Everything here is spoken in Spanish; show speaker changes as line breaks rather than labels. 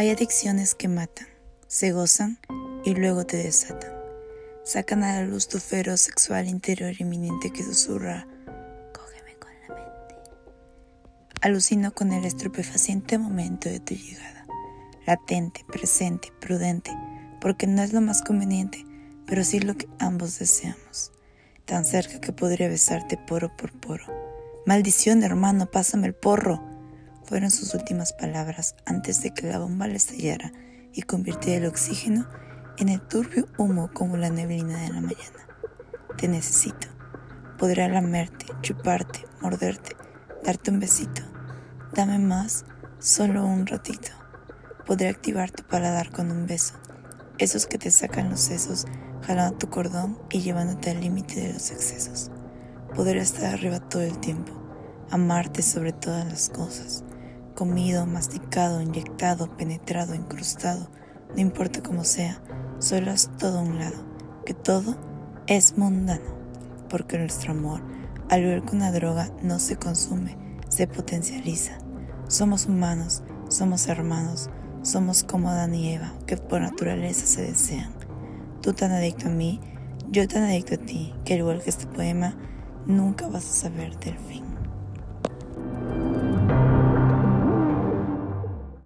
Hay adicciones que matan, se gozan y luego te desatan. Sacan a la luz tu feroz sexual interior inminente que susurra, cógeme con la mente. Alucino con el estupefaciente momento de tu llegada, latente, presente, prudente, porque no es lo más conveniente, pero sí lo que ambos deseamos. Tan cerca que podría besarte poro por poro. Maldición, hermano, pásame el porro fueron sus últimas palabras antes de que la bomba le estallara y convirtiera el oxígeno en el turbio humo como la neblina de la mañana. Te necesito. Podré lamerte, chuparte, morderte, darte un besito. Dame más, solo un ratito. Podré activar tu paladar con un beso. Esos que te sacan los sesos, jalando tu cordón y llevándote al límite de los excesos. Podré estar arriba todo el tiempo, amarte sobre todas las cosas comido, masticado, inyectado, penetrado, incrustado, no importa cómo sea, solo es todo un lado, que todo es mundano, porque nuestro amor, al ver que una droga no se consume, se potencializa. Somos humanos, somos hermanos, somos como Adán y Eva, que por naturaleza se desean. Tú tan adicto a mí, yo tan adicto a ti, que al igual que este poema, nunca vas a saber del fin.